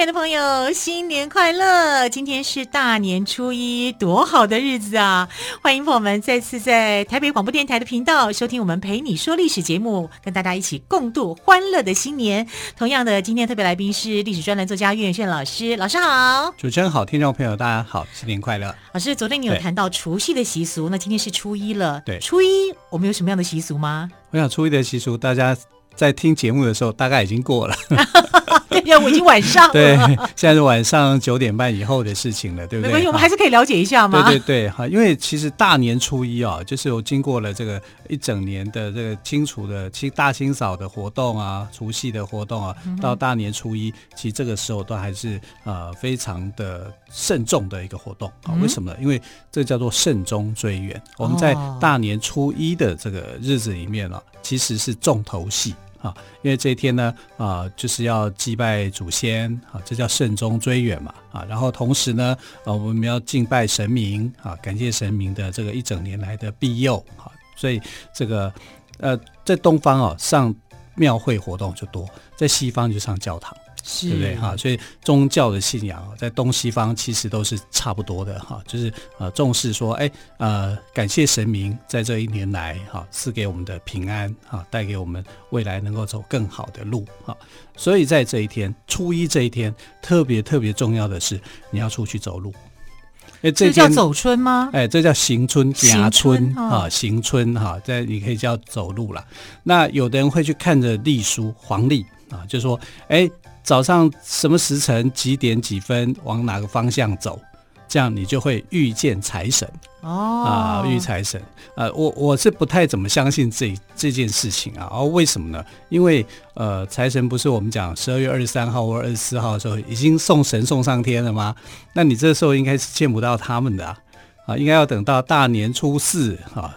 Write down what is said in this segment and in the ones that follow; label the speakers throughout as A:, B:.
A: 爱的朋友，新年快乐！今天是大年初一，多好的日子啊！欢迎朋友们再次在台北广播电台的频道收听我们陪你说历史节目，跟大家一起共度欢乐的新年。同样的，今天特别来宾是历史专栏作家岳远炫老师，老师好！
B: 主持人好，听众朋友大家好，新年快乐！
A: 老师，昨天你有谈到除夕的习俗，那今天是初一了，
B: 对，
A: 初一我们有什么样的习俗吗？
B: 我想初一的习俗，大家在听节目的时候大概已经过了。
A: 对呀，我已经晚上了。
B: 对，现在是晚上九点半以后的事情了，对不对？
A: 没关系，我们还是可以了解一下嘛？
B: 对对对，哈，因为其实大年初一啊，就是我经过了这个一整年的这个清除的清大清扫的活动啊，除夕的活动啊，到大年初一，其实这个时候都还是呃非常的慎重的一个活动啊。为什么呢？因为这叫做慎终追远。我们在大年初一的这个日子里面啊，其实是重头戏。啊，因为这一天呢，啊，就是要祭拜祖先，啊，这叫慎终追远嘛，啊，然后同时呢，啊，我们要敬拜神明，啊，感谢神明的这个一整年来的庇佑，啊，所以这个，呃，在东方哦，上庙会活动就多，在西方就上教堂。是对不对哈？所以宗教的信仰在东西方其实都是差不多的哈，就是呃重视说，哎呃感谢神明在这一年来哈赐给我们的平安哈，带给我们未来能够走更好的路哈。所以在这一天初一这一天特别特别重要的是你要出去走路，哎
A: 这，叫走春吗？
B: 哎，这叫行春、夹春啊，行春哈，在你可以叫走路了。那有的人会去看着历书黄历啊，就说哎。早上什么时辰几点几分往哪个方向走，这样你就会遇见财神哦啊，遇财神。呃，我我是不太怎么相信这这件事情啊。哦，为什么呢？因为呃，财神不是我们讲十二月二十三号或二十四号的时候已经送神送上天了吗？那你这时候应该是见不到他们的啊，啊应该要等到大年初四啊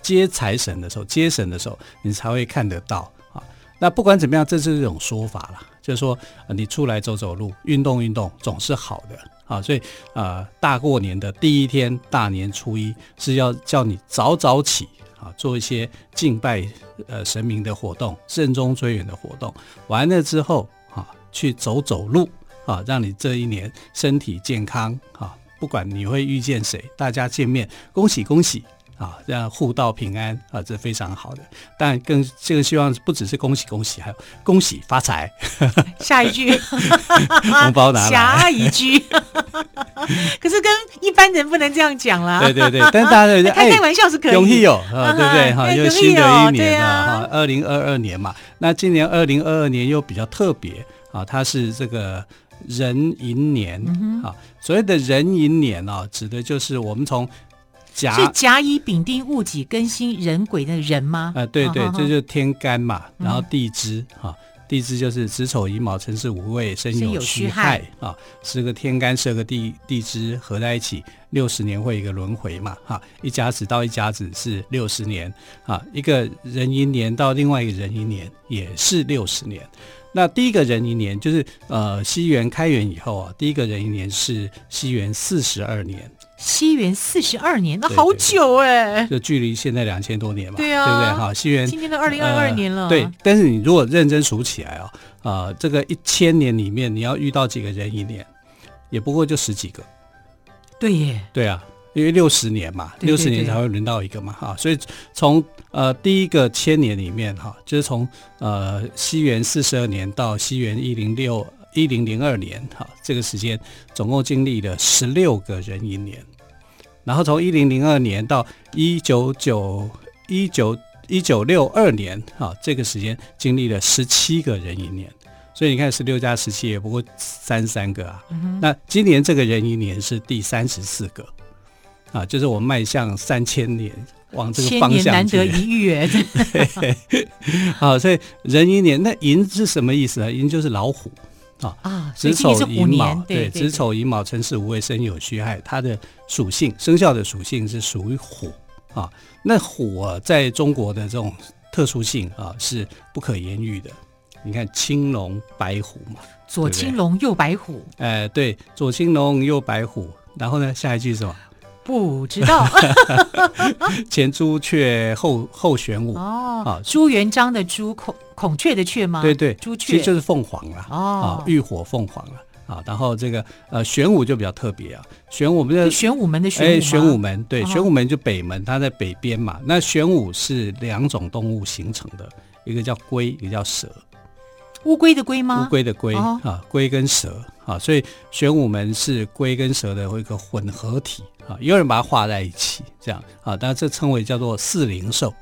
B: 接财神的时候，接神的时候你才会看得到啊。那不管怎么样，这是一种说法了。就是说，你出来走走路，运动运动，总是好的啊。所以，呃，大过年的第一天，大年初一是要叫你早早起啊，做一些敬拜呃神明的活动，慎终追远的活动。完了之后啊，去走走路啊，让你这一年身体健康啊。不管你会遇见谁，大家见面，恭喜恭喜。啊，这样互道平安啊，这非常好的。但更这个希望不只是恭喜恭喜，还有恭喜发财。
A: 下一句，
B: 红包拿来。
A: 下一句，可是跟一般人不能这样讲啦。
B: 对对对，但是大家开
A: 开玩笑是可以。
B: 容易有啊，对不对？哈，又新的一年了哈，二零二二年嘛。那今年二零二二年又比较特别啊，它是这个壬寅年啊。所谓的壬寅年啊，指的就是我们从甲
A: 是甲乙丙丁戊己庚辛壬癸的人吗？
B: 呃，对对，这就是天干嘛，然后地支哈，地支就是子丑寅卯辰巳午未申酉戌亥啊，十个天干，十个地地支合在一起，六十年会一个轮回嘛哈，一甲子到一甲子是六十年啊，一个壬寅年到另外一个壬寅年也是六十年。那第一个壬寅年就是呃西元开元以后啊，第一个壬寅年是西元四十二年。
A: 西元四十二年，那好久哎，
B: 就距离现在两千多年嘛，
A: 对啊，
B: 对不对？哈，西元
A: 今天都二零二二年了，呃，
B: 对。但是你如果认真数起来啊，啊、呃，这个一千年里面你要遇到几个人一年，也不过就十几个。
A: 对耶，
B: 对啊，因为六十年嘛，六十年才会轮到一个嘛，哈。所以从呃第一个千年里面哈，就是从呃西元四十二年到西元一零六。一零零二年，哈，这个时间总共经历了十六个壬寅年，然后从一零零二年到一九九一九一九六二年，哈，这个时间经历了十七个壬寅年，所以你看十六加十七也不过三十三个啊。嗯、那今年这个壬寅年是第三十四个，啊，就是我迈向三千年往这个方向。难得一遇，哎，好，所以壬寅年那寅是什么意思呢？寅就是老虎。啊
A: 啊，
B: 子丑寅卯，
A: 对，
B: 子丑寅卯辰巳午未申酉戌亥，它的属性生肖的属性是属于虎啊。那虎啊，在中国的这种特殊性啊，是不可言喻的。你看青龙白虎嘛，
A: 左青龙右白虎。
B: 哎、呃，对，左青龙右白虎。然后呢，下一句是什么？
A: 不知道。
B: 前朱雀后后玄武。
A: 哦，啊，朱元璋的朱孔孔雀的雀吗？
B: 对对，
A: 朱雀
B: 其实就是凤凰了。哦，啊，浴火凤凰了。啊，然后这个呃玄武就比较特别啊，玄武我们的
A: 玄武门的玄武，
B: 哎，玄武门对，玄武门就北门，它在北边嘛。那玄武是两种动物形成的，一个叫龟，一个叫蛇。
A: 乌龟的龟吗？
B: 乌龟的龟啊，龟跟蛇啊，所以玄武门是龟跟蛇的一个混合体啊，也有人把它画在一起，这样啊，当然这称为叫做四灵兽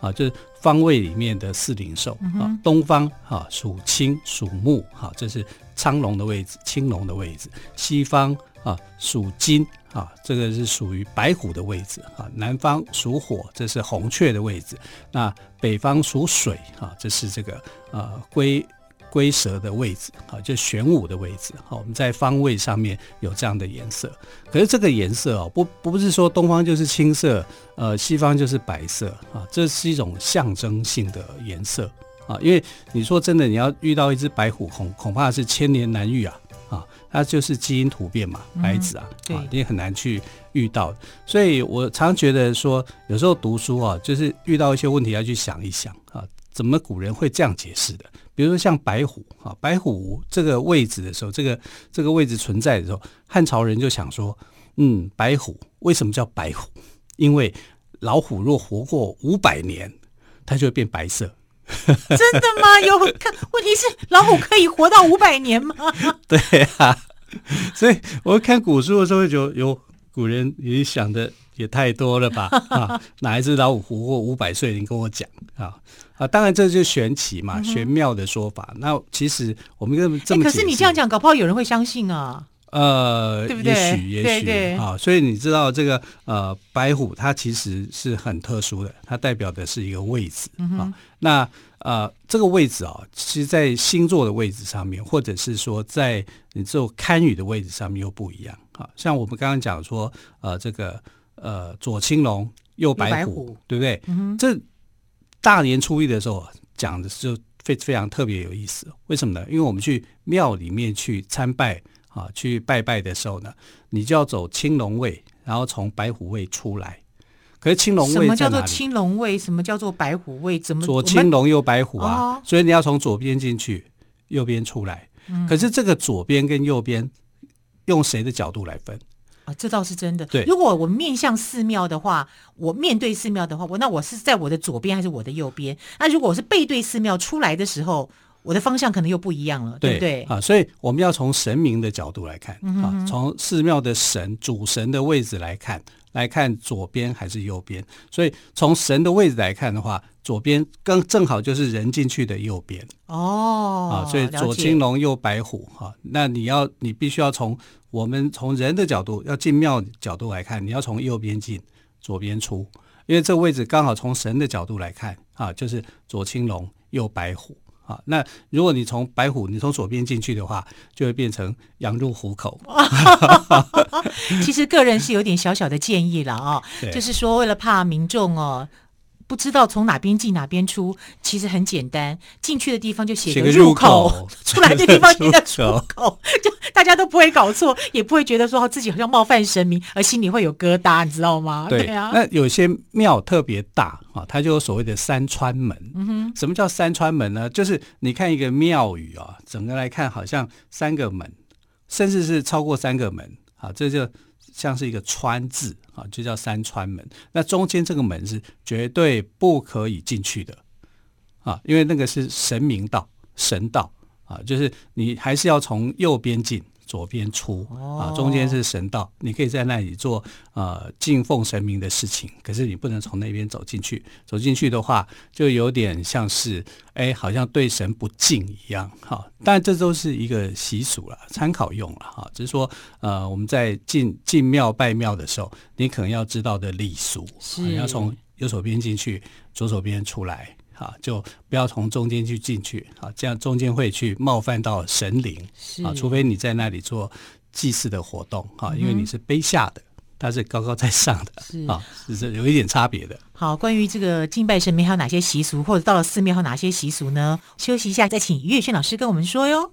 B: 啊，就是方位里面的四灵兽啊，东方啊属青属木哈，这是。苍龙的位置，青龙的位置，西方啊属金啊，这个是属于白虎的位置啊。南方属火，这是红雀的位置。那北方属水啊，这是这个呃龟龟蛇的位置啊，就玄武的位置。好，我们在方位上面有这样的颜色。可是这个颜色哦，不不是说东方就是青色，呃，西方就是白色啊，这是一种象征性的颜色。啊，因为你说真的，你要遇到一只白虎，恐恐怕是千年难遇啊！啊，它就是基因突变嘛，白子啊，嗯、啊，你也很难去遇到。所以我常觉得说，有时候读书啊，就是遇到一些问题要去想一想啊，怎么古人会这样解释的？比如说像白虎啊，白虎这个位置的时候，这个这个位置存在的时候，汉朝人就想说，嗯，白虎为什么叫白虎？因为老虎若活过五百年，它就会变白色。
A: 真的吗？有看？问题是老虎可以活到五百年吗？
B: 对啊，所以我看古书的时候，就有古人也想的也太多了吧？啊，哪一只老虎活过五百岁？你跟我讲啊啊！当然这就是玄奇嘛，玄妙的说法。嗯、那其实我们这么这么、
A: 欸，可是你这样讲，搞不好有人会相信啊。
B: 呃，
A: 对不对？
B: 也许，也许啊，所以你知道这个呃，白虎它其实是很特殊的，它代表的是一个位置啊。嗯、那呃，这个位置啊，其实，在星座的位置上面，或者是说在你这种堪舆的位置上面又不一样啊。像我们刚刚讲说，呃，这个呃，左青龙，右白虎，白虎对不对？嗯、这大年初一的时候讲的就非非常特别有意思。为什么呢？因为我们去庙里面去参拜。啊，去拜拜的时候呢，你就要走青龙位，然后从白虎位出来。可是青龙位什
A: 么叫做青龙位？什么叫做白虎位？怎么
B: 左青龙右白虎啊？哦、所以你要从左边进去，右边出来。嗯、可是这个左边跟右边用谁的角度来分？
A: 啊，这倒是真的。
B: 对，
A: 如果我面向寺庙的话，我面对寺庙的话，我那我是在我的左边还是我的右边？那如果我是背对寺庙出来的时候？我的方向可能又不一样了，对，对不对？
B: 啊，所以我们要从神明的角度来看，啊，从寺庙的神主神的位置来看，来看左边还是右边。所以从神的位置来看的话，左边刚正好就是人进去的右边。
A: 哦，
B: 啊，所以左青龙右白虎，哈、啊，那你要你必须要从我们从人的角度要进庙角度来看，你要从右边进，左边出，因为这个位置刚好从神的角度来看，啊，就是左青龙右白虎。好，那如果你从白虎，你从左边进去的话，就会变成羊入虎口。
A: 其实个人是有点小小的建议了啊、哦，就是说为了怕民众哦。不知道从哪边进哪边出，其实很简单，进去的地方就写个入口，
B: 入口
A: 出来的地方写个出 口，就大家都不会搞错，也不会觉得说自己好像冒犯神明，而心里会有疙瘩，你知道吗？
B: 对，
A: 对啊。
B: 那有些庙特别大啊，它就有所谓的三川门。嗯哼，什么叫三川门呢？就是你看一个庙宇啊，整个来看好像三个门，甚至是超过三个门啊，这就。像是一个川字啊，就叫三川门。那中间这个门是绝对不可以进去的啊，因为那个是神明道、神道啊，就是你还是要从右边进。左边出啊，中间是神道，你可以在那里做呃敬奉神明的事情，可是你不能从那边走进去。走进去的话，就有点像是哎，好像对神不敬一样。哈，但这都是一个习俗了，参考用了哈。只是说呃，我们在进进庙拜庙的时候，你可能要知道的礼俗，是你要从右手边进去，左手边出来。哈，就不要从中间去进去啊，这样中间会去冒犯到神灵啊，除非你在那里做祭祀的活动啊，因为你是卑下的，它是高高在上的，是啊，是有一点差别的。
A: 好，关于这个敬拜神明还有哪些习俗，或者到了寺庙还有哪些习俗呢？休息一下，再请于月轩老师跟我们说哟。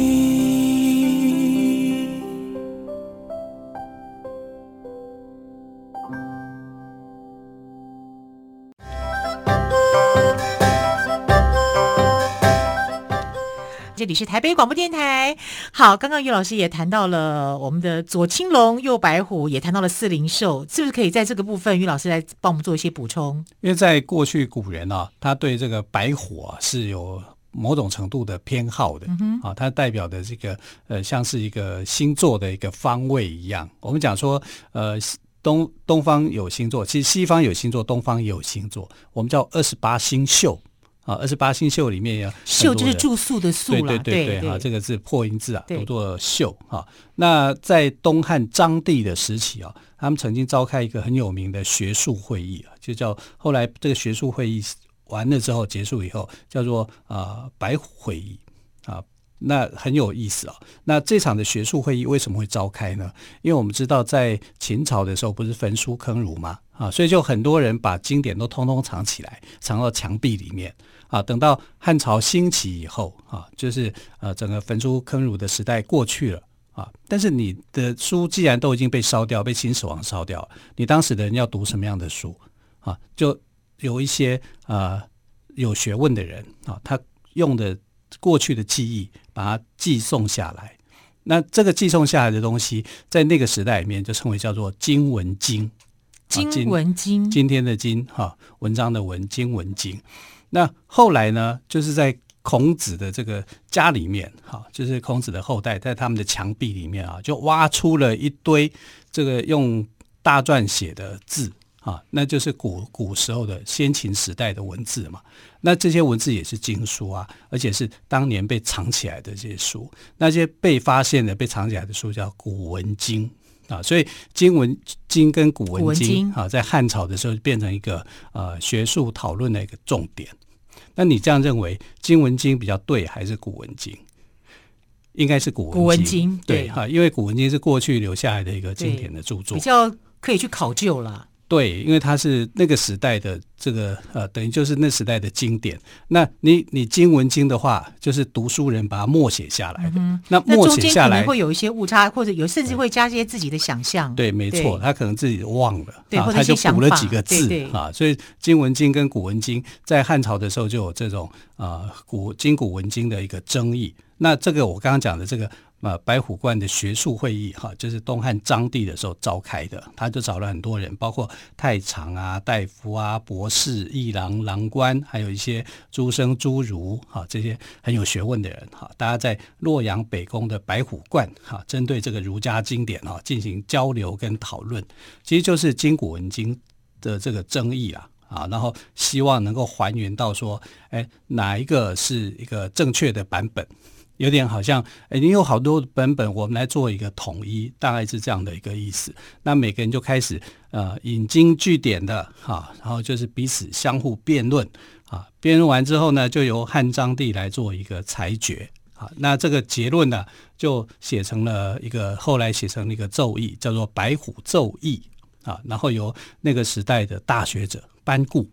A: 里是台北广播电台。好，刚刚于老师也谈到了我们的左青龙，右白虎，也谈到了四灵兽，是不是可以在这个部分，于老师来帮我们做一些补充？
B: 因为在过去古人啊，他对这个白虎啊是有某种程度的偏好的，嗯、啊，它代表的这个呃，像是一个星座的一个方位一样。我们讲说，呃，东东方有星座，其实西方有星座，东方也有星座，我们叫二十八星宿。啊，二十八星宿里面呀
A: 宿就是住宿的宿了，
B: 对对对对，哈，这个是破音字啊，读作宿哈。那在东汉章帝的时期啊，他们曾经召开一个很有名的学术会议啊，就叫后来这个学术会议完了之后结束以后，叫做啊白虎会议啊。那很有意思啊。那这场的学术会议为什么会召开呢？因为我们知道在秦朝的时候不是焚书坑儒吗？啊，所以就很多人把经典都通通藏起来，藏到墙壁里面。啊，等到汉朝兴起以后，啊，就是呃，整个焚书坑儒的时代过去了啊。但是你的书既然都已经被烧掉，被秦始皇烧掉，你当时的人要读什么样的书啊？就有一些啊、呃、有学问的人啊，他用的过去的记忆，把它寄送下来。那这个寄送下来的东西，在那个时代里面就称为叫做经文经。
A: 今文经，
B: 今天的经哈，文章的文，经文经。那后来呢，就是在孔子的这个家里面，哈，就是孔子的后代，在他们的墙壁里面啊，就挖出了一堆这个用大篆写的字啊，那就是古古时候的先秦时代的文字嘛。那这些文字也是经书啊，而且是当年被藏起来的这些书，那些被发现的、被藏起来的书叫古文经啊。所以，金文经跟古文经啊，在汉朝的时候变成一个呃学术讨论的一个重点。那你这样认为，金文经比较对还是古文经？应该是古文经，
A: 古文经对
B: 哈，因为古文经是过去留下来的一个经典的著作，
A: 比较可以去考究了。
B: 对，因为它是那个时代的这个呃，等于就是那时代的经典。那你你今文经的话，就是读书人把它默写下来的。嗯、那默写下来
A: 会有一些误差，或者有甚至会加一些自己的想象。
B: 对，没错，他可能自己忘了，
A: 对，
B: 啊、他就补了几个字啊。所以今文经跟古文经在汉朝的时候就有这种啊古今古文经的一个争议。那这个我刚刚讲的这个。呃，白虎观的学术会议哈，就是东汉章帝的时候召开的，他就找了很多人，包括太常啊、大夫啊、博士、议郎、郎官，还有一些诸生诸儒哈，这些很有学问的人哈，大家在洛阳北宫的白虎观哈，针对这个儒家经典哈进行交流跟讨论，其实就是今古文经的这个争议啊啊，然后希望能够还原到说，哎，哪一个是一个正确的版本？有点好像，哎，你有好多本本，我们来做一个统一，大概是这样的一个意思。那每个人就开始呃引经据典的哈，然后就是彼此相互辩论啊，辩论完之后呢，就由汉章帝来做一个裁决啊。那这个结论呢，就写成了一个后来写成了一个奏议，叫做《白虎奏议》啊，然后由那个时代的大学者班固。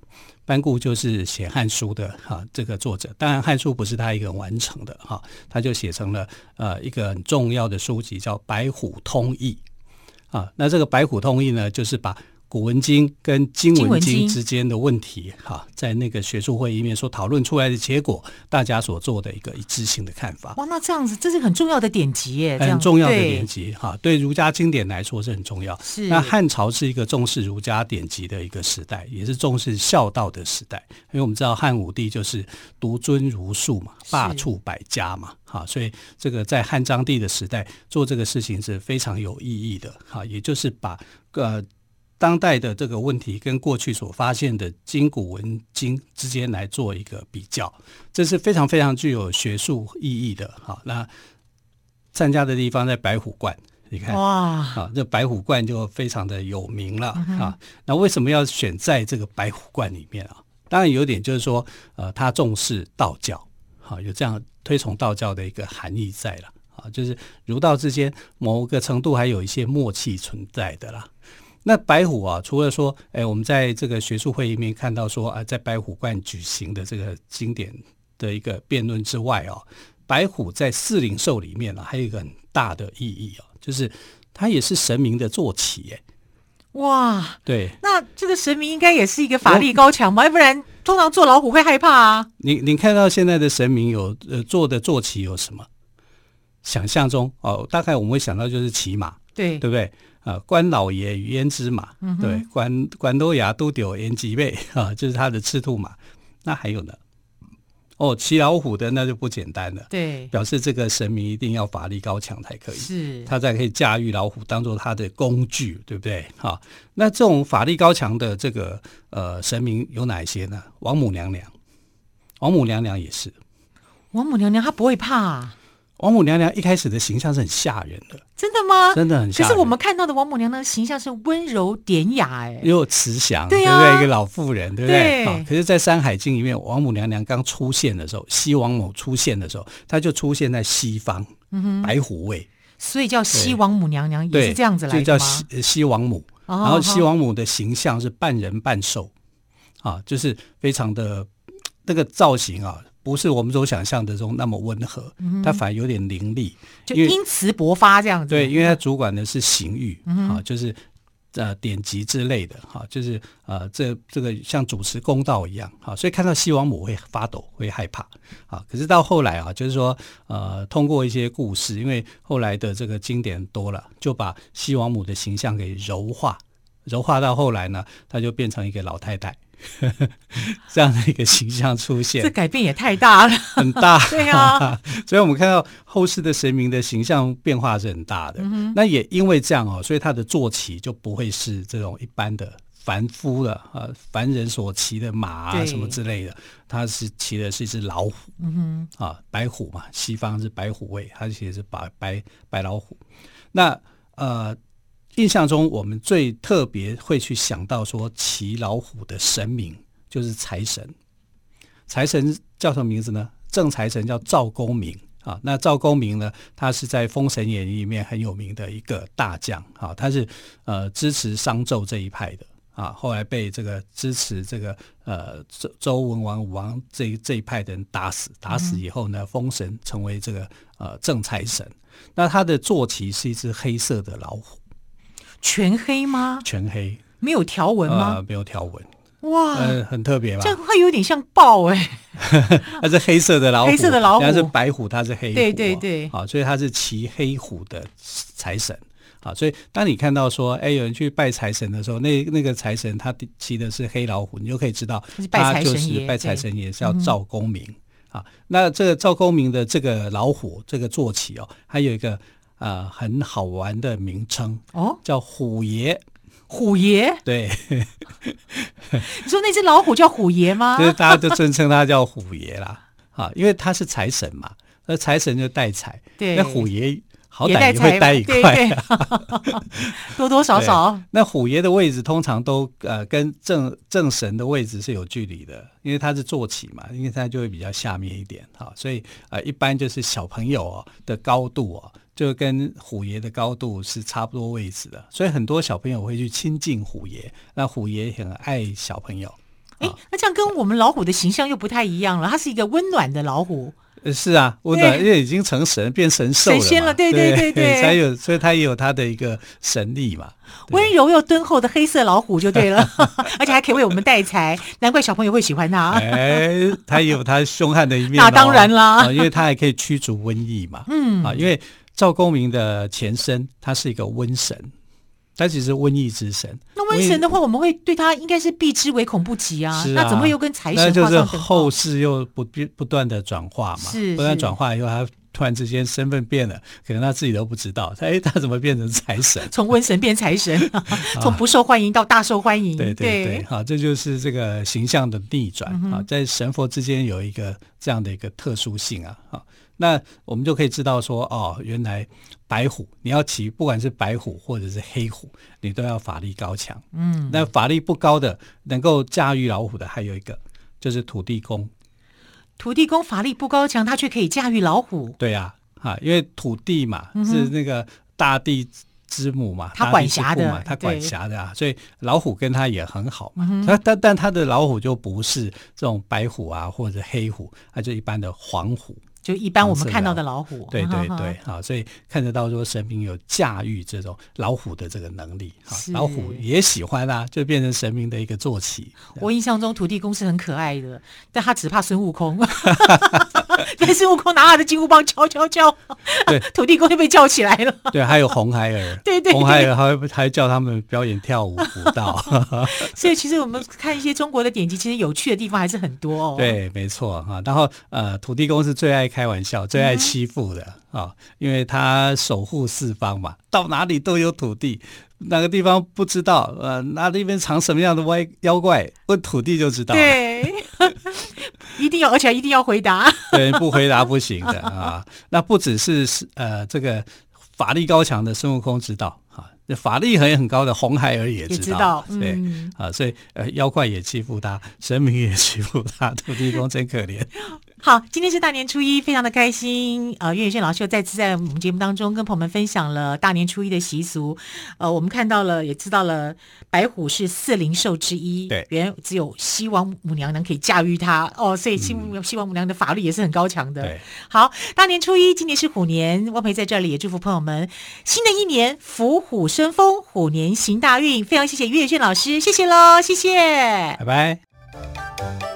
B: 班固就是写《汉书》的哈，这个作者。当然，《汉书》不是他一个人完成的哈，他就写成了呃一个很重要的书籍，叫《白虎通义》啊。那这个《白虎通义》呢，就是把古文经跟今文经
A: 经
B: 之间的问题，哈，在那个学术会议里面所讨论出来的结果，大家所做的一个一致性的看法。
A: 哇，那这样子，这是很重要的典籍耶，
B: 很重要的典籍哈，对儒家经典来说是很重要。
A: 是
B: 那汉朝是一个重视儒家典籍的一个时代，也是重视孝道的时代。因为我们知道汉武帝就是独尊儒术嘛，罢黜百家嘛，哈，所以这个在汉章帝的时代做这个事情是非常有意义的哈，也就是把呃。当代的这个问题跟过去所发现的今古文经之间来做一个比较，这是非常非常具有学术意义的。好，那参加的地方在白虎观，你看哇，啊，这白虎观就非常的有名了啊。那为什么要选在这个白虎观里面啊？当然有点就是说，呃，他重视道教，好，有这样推崇道教的一个含义在了啊，就是儒道之间某个程度还有一些默契存在的啦。那白虎啊，除了说，哎，我们在这个学术会议里面看到说啊，在白虎观举行的这个经典的一个辩论之外啊，白虎在四灵兽里面呢、啊，还有一个很大的意义啊，就是它也是神明的坐骑，哎，
A: 哇，
B: 对，
A: 那这个神明应该也是一个法力高强吧？要不然通常坐老虎会害怕啊。
B: 你你看到现在的神明有呃坐的坐骑有什么？想象中哦，大概我们会想到就是骑马，
A: 对，
B: 对不对？啊，关老爷与胭脂马，嗯、对，关关多牙都丢胭脂背 啊，就是他的赤兔马。那还有呢？哦，骑老虎的那就不简单了，
A: 对，
B: 表示这个神明一定要法力高强才可以，
A: 是，
B: 他才可以驾驭老虎当做他的工具，对不对？哈，那这种法力高强的这个呃神明有哪些呢？王母娘娘，王母娘娘也是，
A: 王母娘娘她不会怕、啊。
B: 王母娘娘一开始的形象是很吓人的，
A: 真的吗？
B: 真的很吓人。
A: 可是我们看到的王母娘娘的形象是温柔典雅，哎，
B: 又慈祥，
A: 对，
B: 啊、对不对？一个老妇人，对不对？
A: 对
B: 好，可是，在《山海经》里面，王母娘娘刚出现的时候，西王母出现的时候，她就出现在西方，白虎位，
A: 所以叫西王母娘娘，也是这样子来的吗？
B: 就叫西西王母。然后西王母的形象是半人半兽，啊，就是非常的那个造型啊。不是我们所想象的中那么温和，嗯、它反而有点凌厉，
A: 就因此勃发这样子。
B: 对，因为他主管的是刑狱，嗯、啊，就是呃典籍之类的，哈、啊，就是呃这这个像主持公道一样，哈、啊，所以看到西王母会发抖，会害怕，啊，可是到后来啊，就是说呃通过一些故事，因为后来的这个经典多了，就把西王母的形象给柔化，柔化到后来呢，它就变成一个老太太。这样的一个形象出现，
A: 这改变也太大了，
B: 很大。
A: 对啊，
B: 所以我们看到后世的神明的形象变化是很大的。嗯、那也因为这样哦，所以他的坐骑就不会是这种一般的凡夫的啊，凡人所骑的马啊什么之类的，他是骑的是一只老虎。嗯哼，啊，白虎嘛，西方是白虎位，他骑的是白白白老虎。那呃。印象中，我们最特别会去想到说骑老虎的神明就是财神。财神叫什么名字呢？正财神叫赵公明啊。那赵公明呢，他是在《封神演义》里面很有名的一个大将啊。他是呃支持商纣这一派的啊。后来被这个支持这个呃周周文王武王这这一派的人打死，打死以后呢，封神成为这个呃正财神。那他的坐骑是一只黑色的老虎。
A: 全黑吗？
B: 全黑，
A: 没有条纹吗？
B: 呃、没有条纹。
A: 哇，
B: 呃，很特别吧？
A: 这样会有点像豹哎、欸。
B: 它是黑色的老虎，
A: 黑色的老虎，
B: 它是白虎，它是黑虎。
A: 对对对，
B: 好，所以它是骑黑虎的财神。好，所以当你看到说，哎，有人去拜财神的时候，那那个财神他骑的是黑老虎，你就可以知道他就是拜财神爷，是叫赵公明。啊，那这个赵公明的这个老虎这个坐骑哦，还有一个。啊、呃，很好玩的名称哦，叫虎爷。
A: 虎爷，
B: 对，
A: 你说那只老虎叫虎爷吗？
B: 就是大家都尊称他叫虎爷啦。啊，因为他是财神嘛，那财神就带财，对，那虎爷好歹也会带一块，啊，
A: 多多少少。
B: 那虎爷的位置通常都呃跟正正神的位置是有距离的，因为他是坐骑嘛，因为他就会比较下面一点哈，所以呃一般就是小朋友哦的高度哦。就跟虎爷的高度是差不多位置的，所以很多小朋友会去亲近虎爷。那虎爷很爱小朋友。
A: 哎，那这样跟我们老虎的形象又不太一样了。它是一个温暖的老虎。
B: 是啊，温暖，因为已经成神，变神兽了，
A: 神仙了，对对对对，
B: 才有，所以他也有他的一个神力嘛。
A: 温柔又敦厚的黑色老虎就对了，而且还可以为我们带财，难怪小朋友会喜欢他。
B: 哎，他也有他凶悍的一面，
A: 那当然啦，
B: 因为他还可以驱逐瘟疫嘛。嗯啊，因为赵公明的前身他是一个瘟神。他其实是瘟疫之神。
A: 那瘟神的话，我们会对他应该是避之唯恐不及啊。
B: 是啊，
A: 那怎么会又跟财神？
B: 那就是后世又不不断的转化嘛。
A: 是，
B: 不断转化以后，他突然之间身份变了，可能他自己都不知道。他哎，他怎么变成财神？
A: 从瘟神变财神，从不受欢迎到大受欢迎。
B: 对对对，好，这就是这个形象的逆转啊，在神佛之间有一个这样的一个特殊性啊。好，那我们就可以知道说，哦，原来。白虎，你要骑，不管是白虎或者是黑虎，你都要法力高强。嗯，那法力不高的，能够驾驭老虎的，还有一个就是土地公。
A: 土地公法力不高强，他却可以驾驭老虎。
B: 对呀，啊，因为土地嘛，嗯、是那个大地之母嘛，
A: 他管辖的嘛，
B: 他管辖的啊，所以老虎跟他也很好嘛。
A: 嗯、
B: 但但但他的老虎就不是这种白虎啊，或者黑虎，他就一般的黄虎。
A: 就一般我们看到的老虎，
B: 对对对，啊，所以看得到说神明有驾驭这种老虎的这个能力，啊老虎也喜欢啊，就变成神明的一个坐骑。
A: 我印象中土地公是很可爱的，但他只怕孙悟空，但孙悟空拿他的金箍棒敲敲敲，对，土地公就被叫起来了。
B: 对，还有红孩儿，对对，红孩儿还会还叫他们表演跳舞舞蹈。
A: 所以其实我们看一些中国的典籍，其实有趣的地方还是很多哦。
B: 对，没错哈。然后呃，土地公是最爱开玩笑，最爱欺负的啊、嗯哦，因为他守护四方嘛，到哪里都有土地，哪个地方不知道，呃，那里边藏什么样的歪妖怪，问土地就知道。
A: 对，一定要，而且一定要回答。
B: 对，不回答不行的啊。那不只是呃，这个法力高强的孙悟空知道啊。法力很很高的红孩儿也知道，知道嗯、对啊，所以呃，妖怪也欺负他，神明也欺负他，土地公真可怜。
A: 好，今天是大年初一，非常的开心。呃，岳宇轩老师又再次在我们节目当中跟朋友们分享了大年初一的习俗。呃，我们看到了，也知道了，白虎是四灵兽之一，
B: 对，
A: 原只有西王母娘娘可以驾驭它哦，所以西西王母娘娘的法力也是很高强的。
B: 对，
A: 好，大年初一，今年是虎年，汪培在这里也祝福朋友们新的一年福虎生风，虎年行大运。非常谢谢岳宇轩老师，谢谢喽，谢谢，
B: 拜拜。